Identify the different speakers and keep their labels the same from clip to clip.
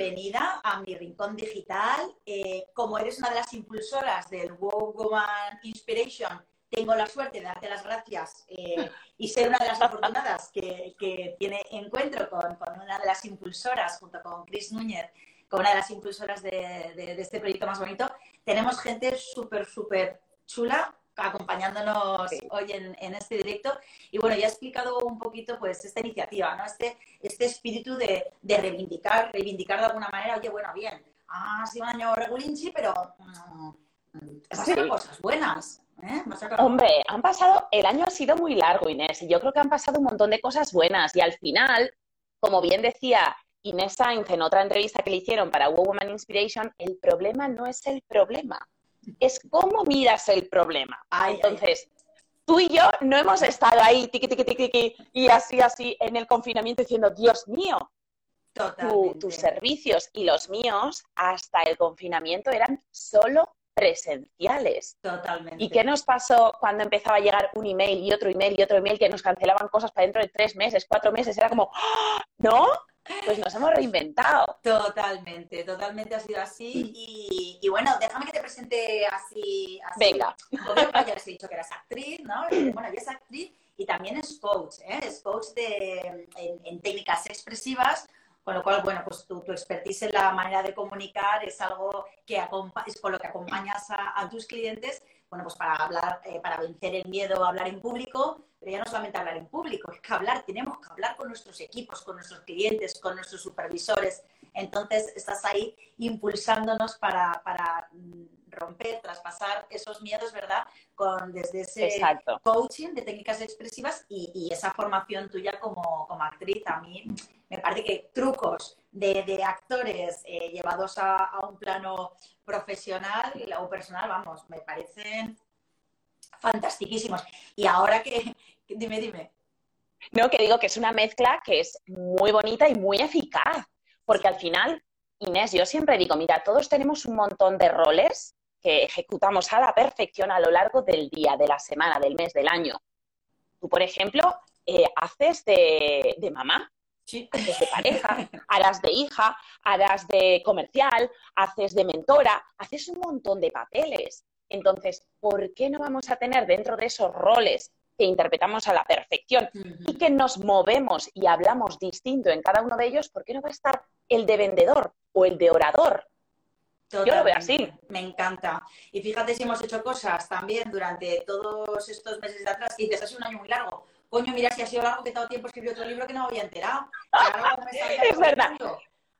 Speaker 1: bienvenida a mi rincón digital. Eh, como eres una de las impulsoras del Wow Woman Inspiration, tengo la suerte de darte las gracias eh, y ser una de las afortunadas que, tiene encuentro con, una de las impulsoras, junto con Chris Núñez, con una de las impulsoras de, de este proyecto más bonito. Tenemos gente súper, súper chula acompañándonos hoy en, este directo. Y bueno, ya he explicado un poquito pues esta iniciativa, ¿no? Este, este espíritu de, reivindicar, reivindicar de alguna manera, oye, bueno, bien, ha sido un año regulinchi, pero mm, pasaron cosas buenas. ¿eh?
Speaker 2: Hombre, han pasado, el año ha sido muy largo, Inés, y yo creo que han pasado un montón de cosas buenas. Y al final, como bien decía Inés Sainz en otra entrevista que le hicieron para Woman Inspiration, el problema no es el problema es cómo miras el problema. Entonces, tú y yo no hemos estado ahí tiqui, tiqui, tiqui, y así, así en el confinamiento diciendo, Dios mío, tus servicios y los míos hasta el confinamiento eran solo presenciales.
Speaker 1: Totalmente.
Speaker 2: ¿Y qué nos pasó cuando empezaba a llegar un email y otro email y otro email que nos cancelaban cosas para dentro de tres meses, cuatro meses? Era como, ¡Ah! ¿no? Pues nos hemos reinventado.
Speaker 1: Totalmente, totalmente ha sido así. Y, bueno, déjame que te presente así.
Speaker 2: Venga.
Speaker 1: ya les he dicho que eras actriz, ¿no? Bueno, ella es actriz y también es coach, ¿eh? Es coach de, en, técnicas expresivas, con lo cual, bueno, pues tu, tu, expertise en la manera de comunicar es algo que es con lo que acompañas a, tus clientes, bueno, pues para hablar, eh, para vencer el miedo a hablar en público, pero ya no solamente hablar en público, es que hablar, tenemos que hablar con nuestros equipos, con nuestros clientes, con nuestros supervisores. Entonces, estás ahí impulsándonos para, para mm, romper, traspasar esos miedos, ¿verdad? Con, desde ese coaching de técnicas expresivas y, esa formación tuya como, como, actriz. A mí me parece que trucos de, de actores eh, llevados a, a, un plano profesional o personal, vamos, me parecen fantastiquísimos. Y ahora que, dime, dime.
Speaker 2: No, que digo que es una mezcla que es muy bonita y muy eficaz, porque al final, Inés, yo siempre digo, mira, todos tenemos un montón de roles que ejecutamos a la perfección a lo largo del día, de la semana, del mes, del año. Tú, por ejemplo, eh, haces de, de mamá,
Speaker 1: Sí.
Speaker 2: Haces de pareja, harás de hija, harás de comercial, haces de mentora, haces un montón de papeles. Entonces, ¿por qué no vamos a tener dentro de esos roles que interpretamos a la perfección y que nos movemos y hablamos distinto en cada uno de ellos, ¿por qué no va a estar el de vendedor o el de orador? Yo lo veo así.
Speaker 1: Me encanta. Y fíjate si hemos hecho cosas también durante todos estos meses de atrás, y dices, ha sido un año muy largo. Coño, mira si ha sido largo que todo tiempo escribí otro libro que no me había enterado.
Speaker 2: es verdad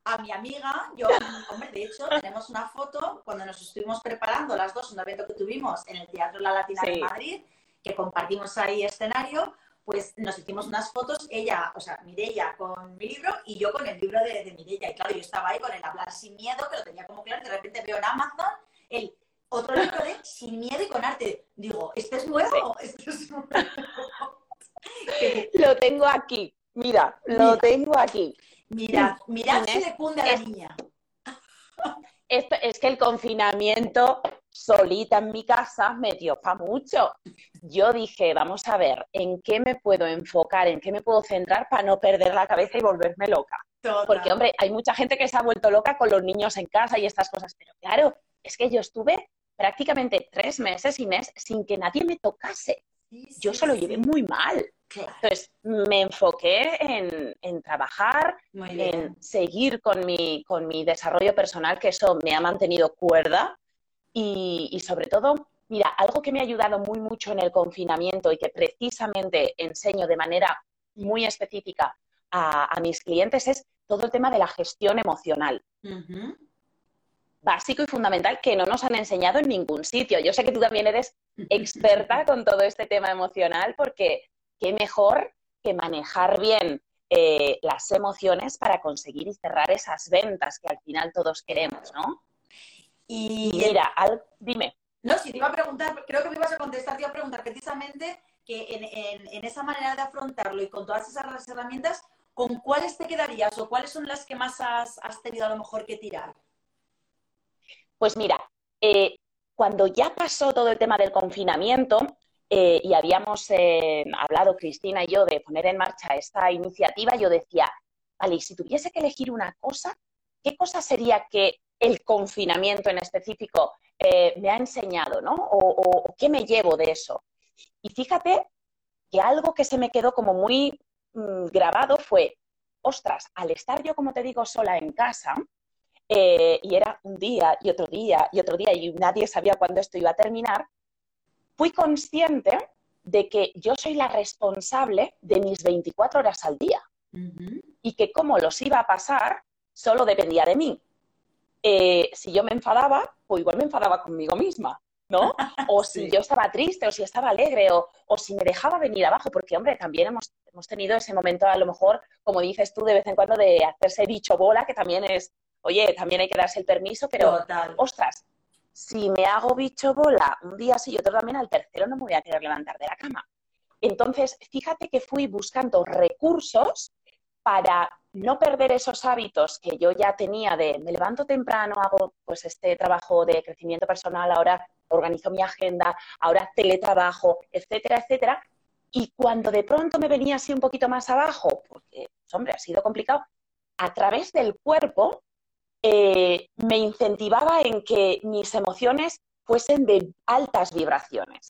Speaker 1: a mi amiga, yo, hombre, de hecho, tenemos una foto cuando nos estuvimos preparando las dos, un evento que tuvimos en el Teatro La Latina de Madrid, que compartimos ahí escenario, pues nos hicimos unas fotos, ella, o sea, Mireia con mi libro y yo con el libro de, de Mireia. Y claro, yo estaba ahí con el hablar sin miedo, que lo tenía como claro, y de repente veo en Amazon el otro libro de Sin miedo y con arte. Digo, ¿este es nuevo? ¿Este es nuevo?
Speaker 2: lo tengo aquí, mira, lo tengo aquí.
Speaker 1: Mirad, mirad si le cunde a la niña.
Speaker 2: es que el confinamiento solita en mi casa me dio para mucho. Yo dije, vamos a ver, ¿en qué me puedo enfocar? ¿En qué me puedo centrar para no perder la cabeza y volverme loca? Porque, hombre, hay mucha gente que se ha vuelto loca con los niños en casa y estas cosas, pero claro, es que yo estuve prácticamente tres meses y mes sin que nadie me tocase. Yo se lo llevé muy mal. Entonces, me enfoqué en, trabajar, en seguir con mi, con mi desarrollo personal, que eso me ha mantenido cuerda. Y, sobre todo, mira, algo que me ha ayudado muy mucho en el confinamiento y que precisamente enseño de manera muy específica a, mis clientes es todo el tema de la gestión emocional. Básico y fundamental que no nos han enseñado en ningún sitio. Yo sé que tú también eres experta con todo este tema emocional porque qué mejor que manejar bien eh, las emociones para conseguir y cerrar esas ventas que al final todos queremos, ¿no?
Speaker 1: Y
Speaker 2: Mira, dime.
Speaker 1: No, si te iba a preguntar, creo que me ibas a contestar, te iba a preguntar precisamente que en, esa manera de afrontarlo y con todas esas herramientas, ¿con cuáles te quedarías o cuáles son las que más has, tenido a lo mejor que tirar?
Speaker 2: Pues mira, eh, cuando ya pasó todo el tema del confinamiento eh, y habíamos eh, hablado, Cristina y yo, de poner en marcha esta iniciativa, yo decía, vale, y si tuviese que elegir una cosa, ¿qué cosa sería que el confinamiento en específico me ha enseñado, ¿no? O, qué me llevo de eso. Y fíjate que algo que se me quedó como muy mm, grabado fue, ostras, al estar yo, como te digo, sola en casa, eh, y era un día y otro día y otro día y nadie sabía cuándo esto iba a terminar, fui consciente de que yo soy la responsable de mis 24 horas al día y que cómo los iba a pasar solo dependía de mí. Eh, si yo me enfadaba, pues igual me enfadaba conmigo misma, ¿no? O si yo estaba triste, o si estaba alegre, o, si me dejaba venir abajo, porque, hombre, también hemos, hemos tenido ese momento, a lo mejor, como dices tú, de vez en cuando, de hacerse bicho bola, que también es, oye, también hay que darse el permiso, pero, ostras, si me hago bicho bola un día sí y otro también, al tercero no me voy a querer levantar de la cama. Entonces, fíjate que fui buscando recursos para no perder esos hábitos que yo ya tenía de me levanto temprano, hago pues este trabajo de crecimiento personal, ahora organizo mi agenda, ahora teletrabajo, etcétera, etcétera. Y cuando de pronto me venía así un poquito más abajo, porque, pues, hombre, ha sido complicado, a través del cuerpo eh, me incentivaba en que mis emociones fuesen de altas vibraciones.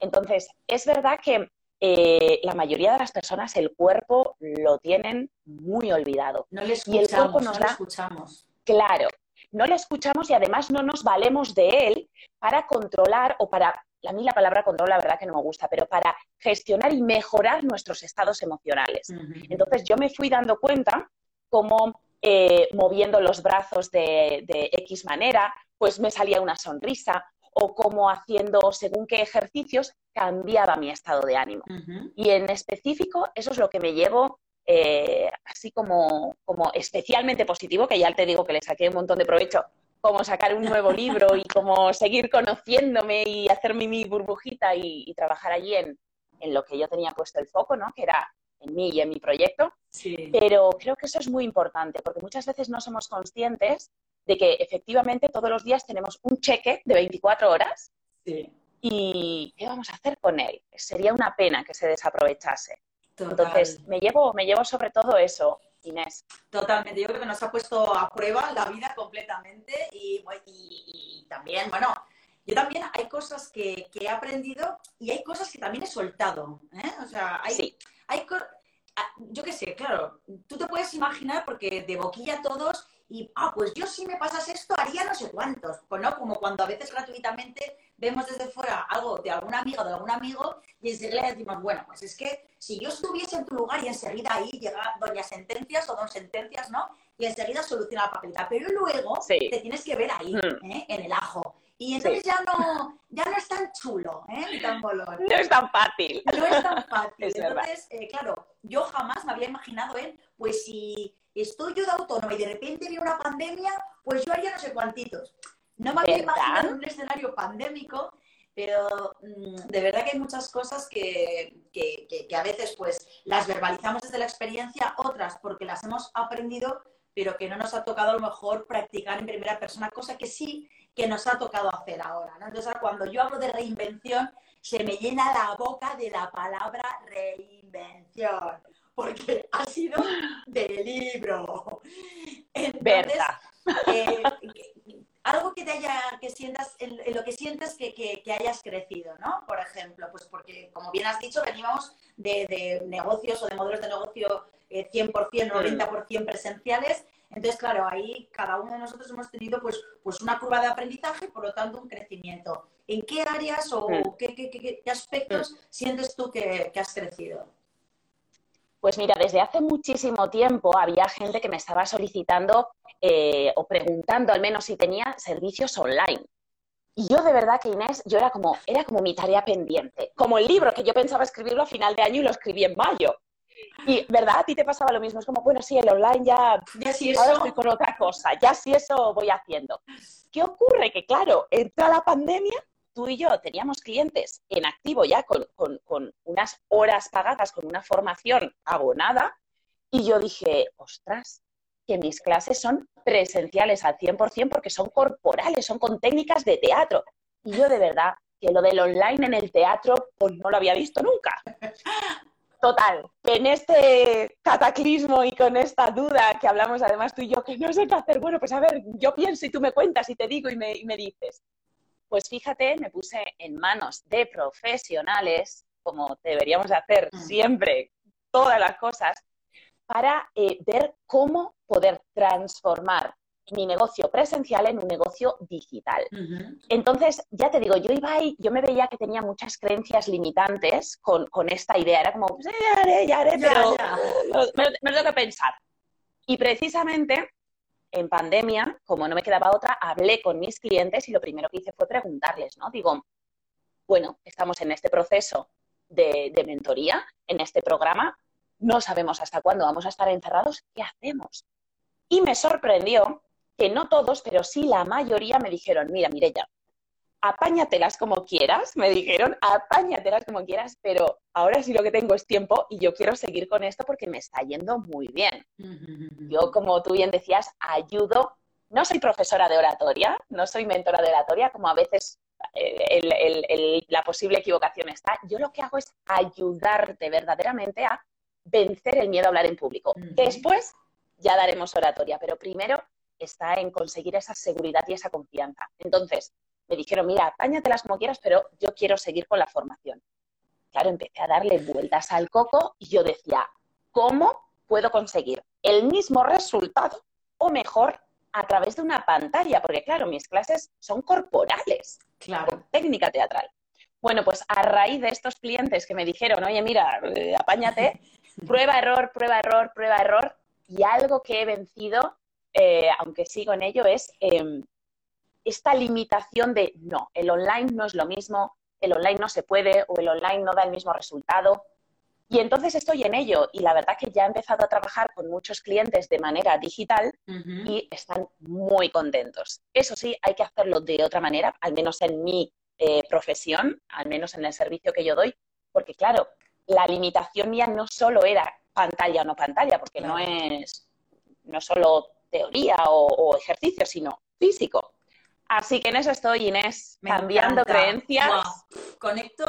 Speaker 2: Entonces, es verdad que eh, la mayoría de las personas el cuerpo lo tienen muy olvidado.
Speaker 1: No le escuchamos, y el cuerpo nos no escuchamos.
Speaker 2: Claro, no le escuchamos y además no nos valemos de él para controlar o para, a mí la palabra control la verdad que no me gusta, pero para gestionar y mejorar nuestros estados emocionales. Entonces yo me fui dando cuenta cómo eh, moviendo los brazos de, de X manera, pues me salía una sonrisa, o como haciendo según qué ejercicios cambiaba mi estado de ánimo. Y en específico, eso es lo que me llevo eh, así como, como especialmente positivo, que ya te digo que le saqué un montón de provecho, como sacar un nuevo libro y como seguir conociéndome y hacerme mi burbujita y, trabajar allí en, en, lo que yo tenía puesto el foco, ¿no? Que era en mí y en mi proyecto. Pero creo que eso es muy importante, porque muchas veces no somos conscientes de que efectivamente todos los días tenemos un cheque de 24 horas y ¿qué vamos a hacer con él? Sería una pena que se desaprovechase. Entonces, me llevo, me llevo sobre todo eso, Inés.
Speaker 1: Totalmente, yo creo que nos ha puesto a prueba la vida completamente y, también, bueno, yo también hay cosas que, he aprendido y hay cosas que también he soltado. ¿eh? O sea, hay, hay ah, yo qué sé, claro, tú te puedes imaginar porque de boquilla todos y, ah, pues yo si me pasas esto haría no sé cuántos, pues no, como cuando a veces gratuitamente vemos desde fuera algo de algún amigo o de algún amigo y enseguida decimos, bueno, pues es que si yo estuviese en tu lugar y enseguida ahí llega doña sentencias o don sentencias, ¿no? Y enseguida soluciona la papelita, pero luego te tienes que ver ahí, mm. ¿eh? en el ajo. Y entonces ya, no, ya no es tan chulo, ¿eh? Ni tan bolón.
Speaker 2: No es tan fácil.
Speaker 1: No es tan fácil. entonces, eh, claro, yo jamás me había imaginado él, pues si estoy yo de autónoma y de repente viene una pandemia, pues yo haría no sé cuantitos. No me había imaginado un escenario pandémico, pero mm, de verdad que hay muchas cosas que, a veces pues las verbalizamos desde la experiencia, otras porque las hemos aprendido, pero que no nos ha tocado a lo mejor practicar en primera persona, cosa que sí que nos ha tocado hacer ahora. Entonces, cuando yo hablo de reinvención, se me llena la boca de la palabra reinvención porque ha sido del libro.
Speaker 2: Entonces,
Speaker 1: eh, algo que te haya, que sientas, en, lo que sientes que, que, hayas crecido, ¿no? Por ejemplo, pues porque, como bien has dicho, venimos de, de negocios o de modelos de negocio 100%, 90% presenciales. Entonces, claro, ahí cada uno de nosotros hemos tenido pues, pues una curva de aprendizaje y, por lo tanto, un crecimiento. ¿En qué áreas o qué, qué, qué, aspectos sientes tú que has crecido?
Speaker 2: Pues mira, desde hace muchísimo tiempo había gente que me estaba solicitando eh, o preguntando al menos si tenía servicios online. Y yo de verdad que Inés, yo era como, era como mi tarea pendiente, como el libro que yo pensaba escribirlo a final de año y lo escribí en mayo. Y, ¿verdad? A ti te pasaba lo mismo. Es como, bueno, sí, el online ya,
Speaker 1: Ya sí eso.
Speaker 2: ahora estoy con otra cosa, ya sí eso voy haciendo. ¿Qué ocurre? Que claro, entra la pandemia, tú y yo teníamos clientes en activo ya con, con- con unas horas pagadas, con una formación abonada, y yo dije, ostras, que mis clases son presenciales al 100% porque son corporales, son con técnicas de teatro. Y yo de verdad que lo del online en el teatro, pues no lo había visto nunca. Total, en este cataclismo y con esta duda que hablamos además tú y yo, que no sé qué hacer, bueno, pues a ver, yo pienso y tú me cuentas y te digo y me, y me dices. Pues fíjate, me puse en manos de profesionales, como deberíamos hacer
Speaker 1: Mm.
Speaker 2: siempre todas las cosas, para eh, ver cómo poder transformar mi negocio presencial en un negocio digital. Entonces, ya te digo, yo iba ahí, yo me veía que tenía muchas creencias limitantes con, con esta idea. Era como, pues, ya haré, ya haré,
Speaker 1: Ya,
Speaker 2: pero
Speaker 1: ya.
Speaker 2: lo- me, lo- me lo tengo que pensar. Y precisamente en pandemia, como no me quedaba otra, hablé con mis clientes y lo primero que hice fue preguntarles, ¿no? Digo, bueno, estamos en este proceso de, de mentoría, en este programa, no sabemos hasta cuándo vamos a estar encerrados, ¿qué hacemos? Y me sorprendió que no todos, pero sí la mayoría me dijeron, mira, Mireya, apáñatelas como quieras, me dijeron, apáñatelas como quieras, pero ahora sí lo que tengo es tiempo y yo quiero seguir con esto porque me está yendo muy bien. Yo, como tú bien decías, ayudo, no soy profesora de oratoria, no soy mentora de oratoria, como a veces eh, el- el- el- la posible equivocación está. Yo lo que hago es ayudarte verdaderamente a vencer el miedo a hablar en público. Después ya daremos oratoria, pero primero está en conseguir esa seguridad y esa confianza. Entonces, me dijeron, mira, apáñatelas como quieras, pero yo quiero seguir con la formación. Claro, empecé a darle vueltas al coco y yo decía, ¿cómo puedo conseguir el mismo resultado o mejor a través de una pantalla? Porque claro, mis clases son corporales,
Speaker 1: Claro.
Speaker 2: con técnica teatral. Bueno, pues a raíz de estos clientes que me dijeron, oye, mira, eh, apáñate, prueba, error, prueba, error, prueba, error, y algo que he vencido, eh, aunque sigo en ello, es eh, esta limitación de, no, el online no es lo mismo, el online no se puede o el online no da el mismo resultado. Y entonces estoy en ello y la verdad que ya he empezado a trabajar con muchos clientes de manera digital y están muy contentos. Eso sí, hay que hacerlo de otra manera, al menos en mi eh, profesión, al menos en el servicio que yo doy, porque claro, la limitación mía no solo era pantalla o no pantalla, porque no es no solo teoría o, o ejercicio, sino físico. Así que en eso estoy, Inés,
Speaker 1: Me
Speaker 2: cambiando
Speaker 1: encanta.
Speaker 2: creencias.
Speaker 1: Conecto.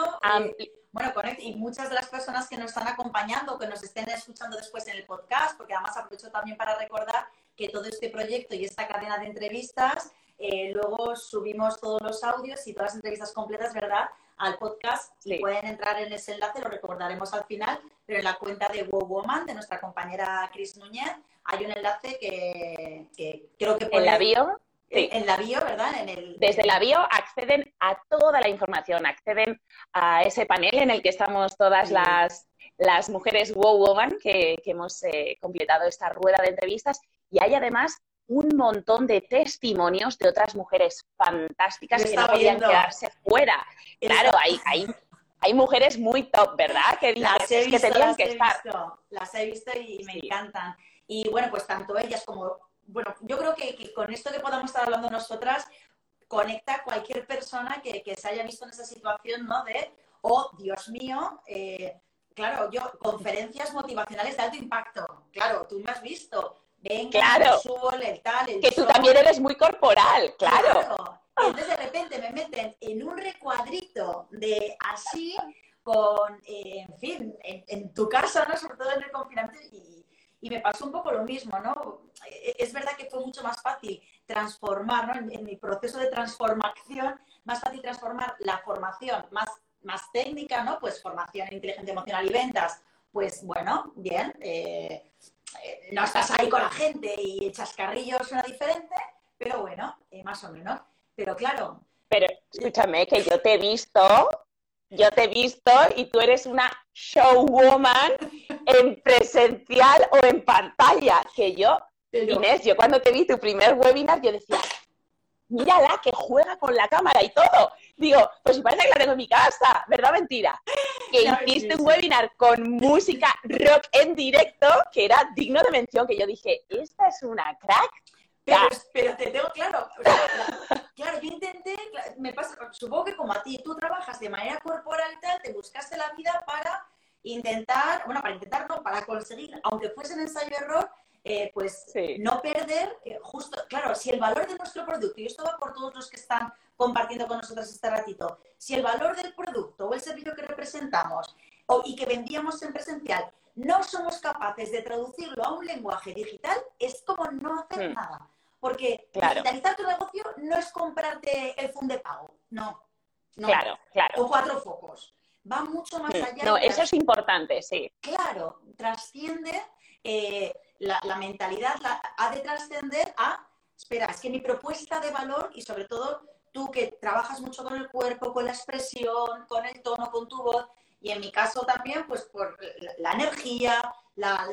Speaker 1: eh, Bueno, conecto. Y muchas de las personas que nos están acompañando, que nos estén escuchando después en el podcast, porque además aprovecho también para recordar que todo este proyecto y esta cadena de entrevistas, eh, luego subimos todos los audios y todas las entrevistas completas, ¿verdad? Al podcast
Speaker 2: Sí.
Speaker 1: pueden entrar en ese enlace, lo recordaremos al final, pero en la cuenta de Wow Woman, de nuestra compañera Cris Núñez, hay un enlace que, que creo que
Speaker 2: en la bio, sí.
Speaker 1: en la bio, ¿verdad? En el,
Speaker 2: Desde la bio acceden a toda la información, acceden a ese panel en el que estamos todas
Speaker 1: Sí.
Speaker 2: las, las mujeres Wow Woman que, que hemos eh, completado esta rueda de entrevistas y hay además un montón de testimonios de otras mujeres fantásticas que no podían
Speaker 1: viendo.
Speaker 2: quedarse fuera. Claro, hay, hay, hay mujeres muy top, ¿verdad? Que,
Speaker 1: Las he
Speaker 2: es que
Speaker 1: visto,
Speaker 2: tenían
Speaker 1: las
Speaker 2: que
Speaker 1: he
Speaker 2: estar.
Speaker 1: visto, las he visto y me
Speaker 2: Sí.
Speaker 1: encantan. Y bueno, pues tanto ellas como, bueno, yo creo que, que con esto que podamos estar hablando nosotras, conecta a cualquier persona que, que se haya visto en esa situación, ¿no? De, oh, Dios mío, eh, claro, yo, conferencias motivacionales de alto impacto, claro, tú me has visto, venga,
Speaker 2: Claro.
Speaker 1: el tal, el
Speaker 2: Que tú
Speaker 1: show.
Speaker 2: también eres muy corporal, claro.
Speaker 1: Entonces de repente me meten en un recuadrito de así, con, eh, en fin, en, en tu casa, ¿no? Sobre todo en el confinamiento, y, y me pasó un poco lo mismo, ¿no? Eh, Es verdad que fue mucho más fácil transformar, ¿no? En, en mi proceso de transformación, más fácil transformar la formación más, más técnica, ¿no? Pues formación en inteligencia emocional y ventas, pues bueno, bien, eh, eh, no estás ahí con la gente y echas carrillos una diferente, pero bueno, eh, más o menos. Pero claro,
Speaker 2: Pero escúchame, que yo te he visto, yo te he visto y tú eres una showwoman en presencial o en pantalla. Que yo,
Speaker 1: pero-
Speaker 2: Inés, yo cuando te vi tu primer webinar, yo decía, mírala que juega con la cámara y todo. Digo, pues si parece que la tengo en mi casa, ¿verdad mentira? Que hiciste un webinar con música rock en directo que era digno de mención, que yo dije, esta es una crack.
Speaker 1: Pero, te tengo claro, claro, yo intenté, me pasa, supongo que como a ti, tú trabajas de manera corporal y tal, te buscaste la vida para intentar, bueno, para intentar, no, para conseguir, aunque fuese en ensayo-error, eh, pues no perder, eh, justo, claro, si el valor de nuestro producto, y esto va por todos los que están compartiendo con nosotros este ratito, si el valor del producto o el servicio que representamos o, y que vendíamos en presencial no somos capaces de traducirlo a un lenguaje digital, es como no hacer hmm. nada. Porque digitalizar tu negocio no es comprarte el fondo de pago, no. no.
Speaker 2: Claro, claro.
Speaker 1: O cuatro focos. Va mucho más hmm. allá.
Speaker 2: No, eso es importante, sí.
Speaker 1: Claro, trasciende eh, la, mentalidad ha de trascender a, espera, es que mi propuesta de valor y sobre todo tú que trabajas mucho con el cuerpo, con la expresión, con el tono, con tu voz, y en mi caso también, pues por la, energía,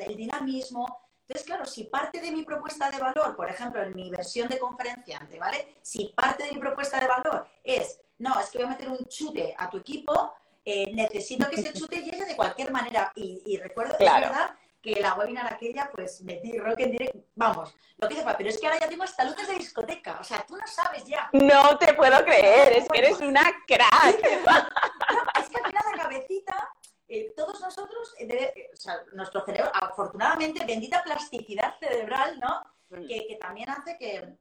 Speaker 1: el dinamismo. Entonces, claro, si parte de mi propuesta de valor, por ejemplo, en mi versión de conferenciante, ¿vale? Si parte de mi propuesta de valor es, no, es que voy a meter un chute a tu equipo, eh, necesito que ese chute llegue de cualquier manera. Y, recuerdo, claro. verdad, que la webinar aquella, pues metí rock en directo, vamos, lo que dice, pero es que ahora ya tengo hasta luces de discoteca, o sea, tú no sabes ya.
Speaker 2: No te puedo creer, es que eres una crack.
Speaker 1: es que al final la cabecita, eh, todos nosotros, eh, eh, o sea, nuestro cerebro, afortunadamente, bendita plasticidad cerebral, ¿no? Mm. Que, también hace que,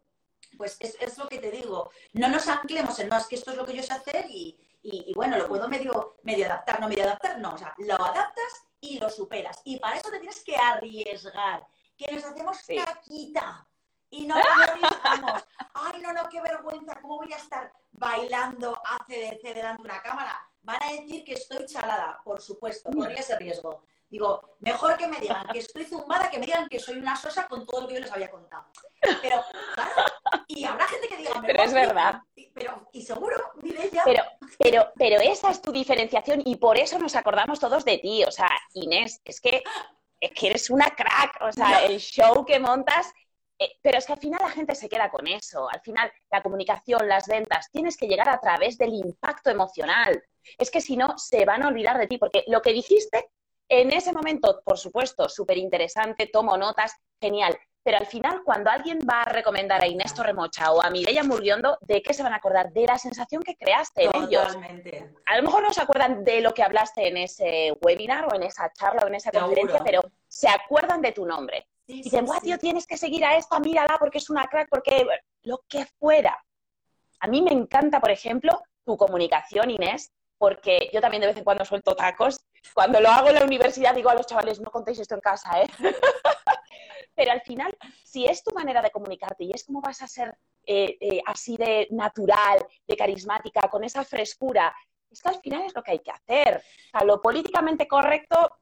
Speaker 1: pues es, es, lo que te digo, no nos anclemos en, no, es que esto es lo que yo sé hacer y, y, bueno, lo puedo medio, medio adaptar, no medio adaptar, no, o sea, lo adaptas y lo superas. Y para eso te tienes que arriesgar, que nos hacemos caquita y no nos arriesgamos. Ay, no, no, qué vergüenza, ¿cómo voy a estar bailando ACDC delante de una cámara? Van a decir que estoy chalada, por supuesto, corría ese riesgo. Digo, mejor que me digan que estoy zumbada que me digan que soy una sosa con todo lo que yo les había contado. Pero, claro, y habrá gente que diga,
Speaker 2: pero es verdad.
Speaker 1: Pero, y seguro, diré ya.
Speaker 2: Pero, pero, pero esa es tu diferenciación y por eso nos acordamos todos de ti. O sea, Inés, es que, es que eres una crack. O sea, el show que montas eh, pero es que al final la gente se queda con eso. Al final, la comunicación, las ventas, tienes que llegar a través del impacto emocional. Es que si no, se van a olvidar de ti, porque lo que dijiste en ese momento, por supuesto, súper interesante, tomo notas, genial. Pero al final, cuando alguien va a recomendar a Inés Torremocha o a Mireia Murriondo, ¿de qué se van a acordar? De la sensación que creaste en ellos. A lo mejor no se acuerdan de lo que hablaste en ese webinar o en esa charla o en esa conferencia, pero se acuerdan de tu nombre. Dicen, guau, tío, tienes que seguir a esta, mírala porque es una crack, porque lo que fuera. A mí me encanta, por ejemplo, tu comunicación, Inés, porque yo también de vez en cuando suelto tacos. Cuando lo hago en la universidad digo a los chavales, no contéis esto en casa, ¿eh? Pero al final, si es tu manera de comunicarte y es como vas a ser eh, eh, así de natural, de carismática, con esa frescura, es que al final es lo que hay que hacer. A lo políticamente correcto,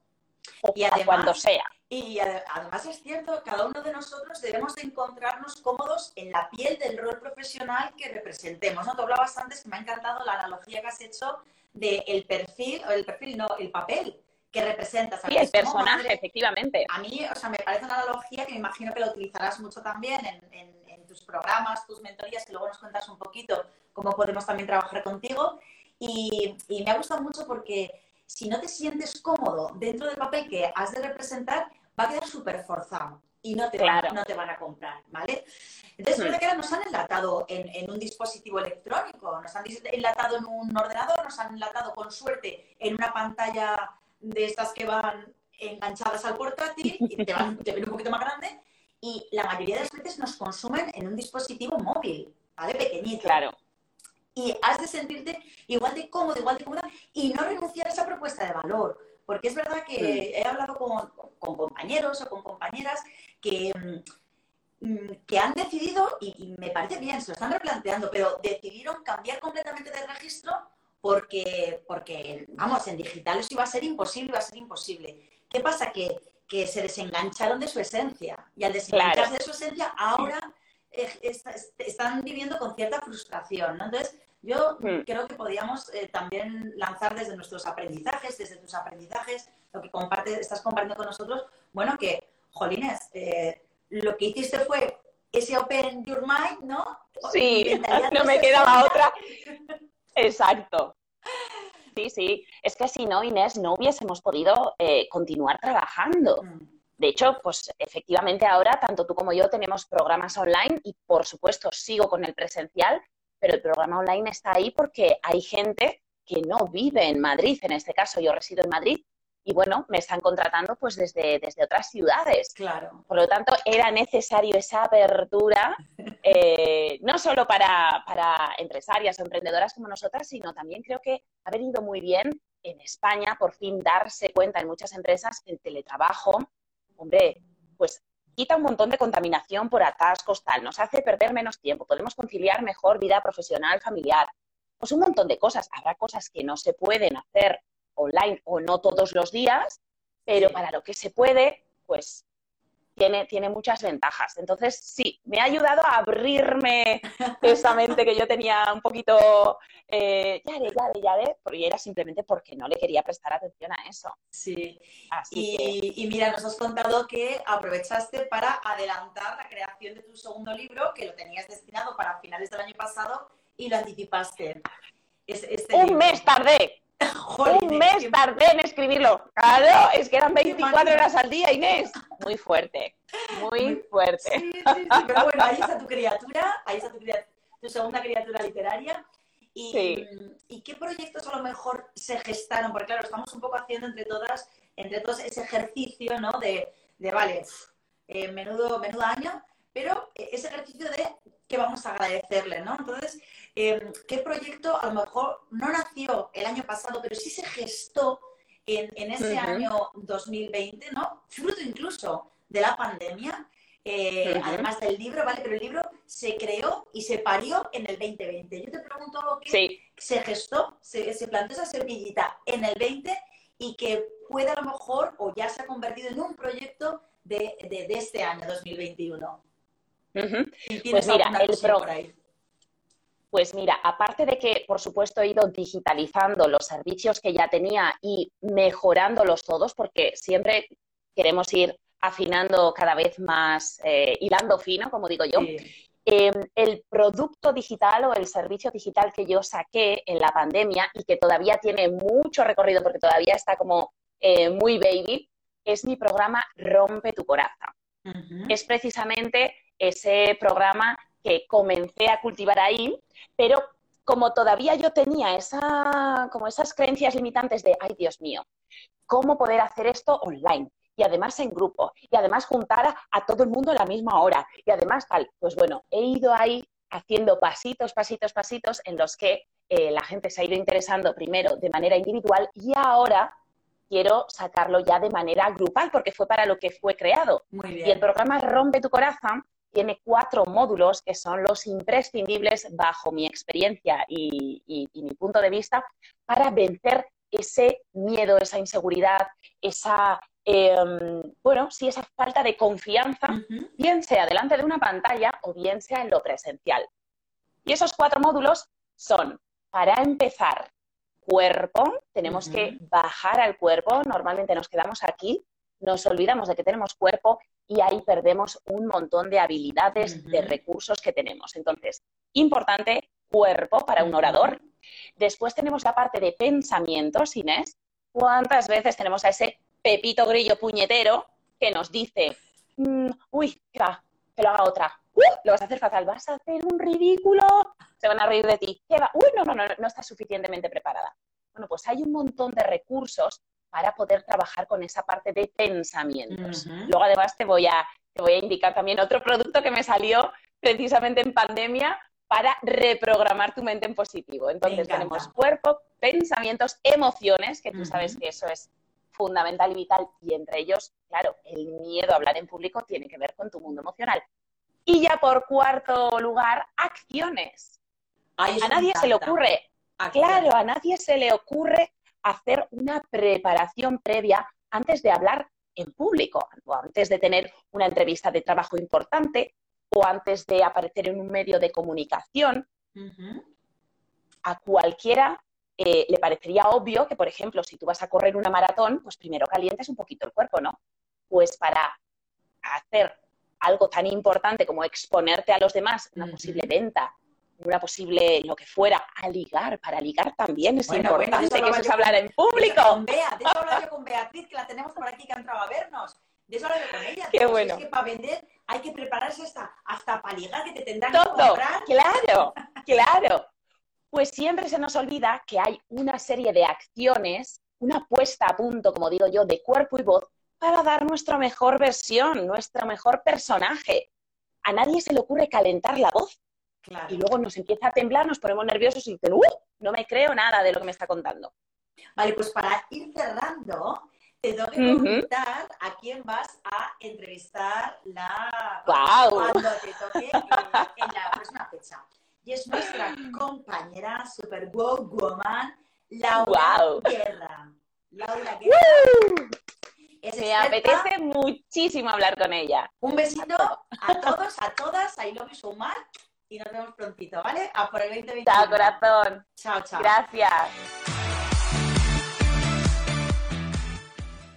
Speaker 2: y cuando sea.
Speaker 1: Y además es cierto, cada uno de nosotros debemos de encontrarnos cómodos en la piel del rol profesional que representemos. ¿no? Tú hablabas antes que me ha encantado la analogía que has hecho del perfil, o el perfil no, el papel que representas.
Speaker 2: Sí, el personaje, efectivamente.
Speaker 1: A mí, o sea, me parece una analogía que me imagino que la utilizarás mucho también en, tus programas, tus mentorías, que luego nos cuentas un poquito cómo podemos también trabajar contigo. Y, y me ha gustado mucho porque si no te sientes cómodo dentro del papel que has de representar, va a quedar súper forzado y no te, van, no te van a comprar, ¿vale? Entonces, hmm. que ahora nos han enlatado en, un dispositivo electrónico, nos han enlatado en un ordenador, nos han enlatado con suerte en una pantalla de estas que van enganchadas al portátil y te, van, te ven un poquito más grande y la mayoría de las veces nos consumen en un dispositivo móvil, ¿vale? Pequeñito.
Speaker 2: Claro.
Speaker 1: Y has de sentirte igual de cómodo, igual de cómoda y no renunciar a esa propuesta de valor. Porque es verdad que he hablado con, con compañeros o con compañeras que mm, que han decidido, y, me parece bien, se lo están replanteando, pero decidieron cambiar completamente de registro porque, porque, vamos, en digital eso iba a ser imposible, iba a ser imposible. ¿Qué pasa? Que, que se desengancharon de su esencia y al desengancharse de su esencia ahora eh, están viviendo con cierta frustración, ¿no? Entonces, yo hmm. creo que podríamos eh, también lanzar desde nuestros aprendizajes, desde tus aprendizajes, lo que comparte, estás compartiendo con nosotros, bueno, que, jolines, eh, lo que hiciste fue ese Open Your Mind, ¿no?
Speaker 2: Sí, no me quedaba otra. Exacto. Sí, sí. Es que si no, Inés, no hubiésemos podido eh, continuar trabajando. Mm. De hecho, pues efectivamente ahora tanto tú como yo tenemos programas online y por supuesto sigo con el presencial, pero el programa online está ahí porque hay gente que no vive en Madrid, en este caso yo resido en Madrid, y bueno, me están contratando pues desde, desde otras ciudades.
Speaker 1: Claro.
Speaker 2: Por lo tanto, era necesario esa apertura, eh, no solo para, para, empresarias o emprendedoras como nosotras, sino también creo que ha venido muy bien en España por fin darse cuenta en muchas empresas que el teletrabajo, hombre, pues quita un montón de contaminación por atascos, tal, nos hace perder menos tiempo, podemos conciliar mejor vida profesional, familiar, pues un montón de cosas. Habrá cosas que no se pueden hacer online o no todos los días, pero para lo que se puede, pues tiene, tiene muchas ventajas. Entonces, sí, me ha ayudado a abrirme esa mente que yo tenía un poquito, eh, ya de, ya de, ya de, porque era simplemente porque no le quería prestar atención a eso.
Speaker 1: Sí. y, y, mira, nos has contado que aprovechaste para adelantar la creación de tu segundo libro, que lo tenías destinado para finales del año pasado y lo anticipaste.
Speaker 2: este un mes tardé. Un mes tardé en escribirlo. Claro, es que eran 24 horas al día, Inés. Muy fuerte, muy fuerte.
Speaker 1: Sí, sí, sí, pero bueno, ahí está tu criatura, ahí está tu, tu segunda criatura literaria. Y, ¿Y qué proyectos a lo mejor se gestaron? Porque claro, estamos un poco haciendo entre todas, entre todos ese ejercicio, ¿no? De, de vale, eh, menudo, menudo año, pero ese ejercicio de que vamos a agradecerle, ¿no? Entonces, Em, qué proyecto a lo mejor no nació el año pasado, pero sí se gestó en, ese año 2020, ¿no? Fruto incluso de la pandemia, eh, además del libro, ¿vale? Pero el libro se creó y se parió en el 2020. Yo te pregunto lo que se gestó, se, se, plantó esa semillita en el 20 y que puede a lo mejor o ya se ha convertido en un proyecto de, este año 2021.
Speaker 2: Pues mira, el, pro pues mira, aparte de que, por supuesto, he ido digitalizando los servicios que ya tenía y mejorándolos todos, porque siempre queremos ir afinando cada vez más, eh, hilando fino, como digo yo. Em, el producto digital o el servicio digital que yo saqué en la pandemia y que todavía tiene mucho recorrido porque todavía está como eh, muy baby, es mi programa Rompe tu coraza. Es precisamente ese programa que comencé a cultivar ahí, pero como todavía yo tenía esa, como esas creencias limitantes de, ay Dios mío, ¿cómo poder hacer esto online? Y además en grupo, y además juntar a, todo el mundo a la misma hora, y además tal, pues bueno, he ido ahí haciendo pasitos, pasitos, pasitos en los que eh, la gente se ha ido interesando primero de manera individual y ahora quiero sacarlo ya de manera grupal porque fue para lo que fue creado. Y el programa Rompe tu Corazón tiene cuatro módulos que son los imprescindibles bajo mi experiencia y, mi punto de vista para vencer ese miedo, esa inseguridad, esa, em, bueno, sí, esa falta de confianza, bien sea delante de una pantalla o bien sea en lo presencial. Y esos cuatro módulos son, para empezar, cuerpo, tenemos que bajar al cuerpo, normalmente nos quedamos aquí, nos olvidamos de que tenemos cuerpo y ahí perdemos un montón de habilidades, de recursos que tenemos. Entonces, importante, cuerpo para un orador. Después tenemos la parte de pensamientos, Inés. ¿Cuántas veces tenemos a ese pepito grillo puñetero que nos dice, mm, uy, que va, que lo haga otra, uh, lo vas a hacer fatal, vas a hacer un ridículo, se van a reír de ti, ¿qué va? Uy, no, no, no, no estás suficientemente preparada. Bueno, pues hay un montón de recursos para poder trabajar con esa parte de pensamientos. Luego además te voy, a, te voy a indicar también otro producto que me salió precisamente en pandemia para reprogramar tu mente en positivo. Entonces tenemos cuerpo, pensamientos, emociones, que tú sabes que eso es fundamental y vital, y entre ellos, claro, el miedo a hablar en público tiene que ver con tu mundo emocional. Y ya por cuarto lugar, acciones. a nadie se le ocurre, claro, a nadie se le ocurre hacer una preparación previa antes de hablar en público, o antes de tener una entrevista de trabajo importante, o antes de aparecer en un medio de comunicación. A cualquiera eh, le parecería obvio que, por ejemplo, si tú vas a correr una maratón, pues primero calientes un poquito el cuerpo, ¿no? Pues para hacer algo tan importante como exponerte a los demás, una posible venta, una posible lo que fuera, a ligar, para ligar también es importante que eso es hablar en público.
Speaker 1: Con Bea, de eso hablaba yo con Beatriz, que la tenemos por aquí, que ha entrado a vernos. De eso hablaba yo con ella.
Speaker 2: Qué bueno.
Speaker 1: Es que para vender hay que prepararse hasta, hasta para ligar, que te tendrán
Speaker 2: Todo,
Speaker 1: que comprar.
Speaker 2: claro, claro. Pues siempre se nos olvida que hay una serie de acciones, una puesta a punto, como digo yo, de cuerpo y voz para dar nuestra mejor versión, nuestro mejor personaje. A nadie se le ocurre calentar la voz y luego nos empieza a temblar, nos ponemos nerviosos y dicen, ¡uh! No me creo nada de lo que me está contando.
Speaker 1: Vale, pues para ir cerrando, te tengo que preguntar a quién vas a entrevistar la... cuando te toque en, la próxima fecha. Y es nuestra compañera Super Wow Woman, Laura Guerra. Laura Guerra.
Speaker 2: Me apetece muchísimo hablar con ella.
Speaker 1: Un besito a todos, a todas. I love you so much y nos vemos prontito, ¿vale? A por el 2021.
Speaker 2: Chao, corazón.
Speaker 1: Chao, chao.
Speaker 2: Gracias.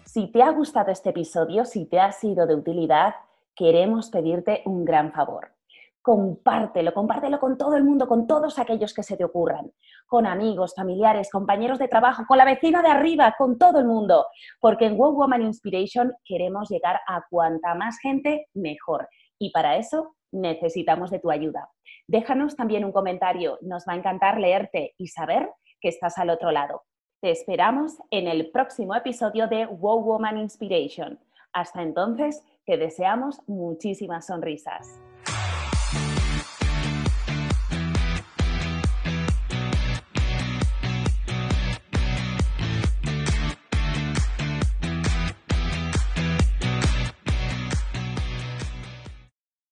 Speaker 2: Si te ha gustado este episodio, si te ha sido de utilidad, queremos pedirte un gran favor. Compártelo, compártelo con todo el mundo, con todos aquellos que se te ocurran, con amigos, familiares, compañeros de trabajo, con la vecina de arriba, con todo el mundo, porque en Wow Woman Inspiration queremos llegar a cuanta más gente mejor. Y para eso necesitamos de tu ayuda. Déjanos también un comentario, nos va a encantar leerte y saber que estás al otro lado. Te esperamos en el próximo episodio de Wow Woman Inspiration. Hasta entonces, te deseamos muchísimas sonrisas.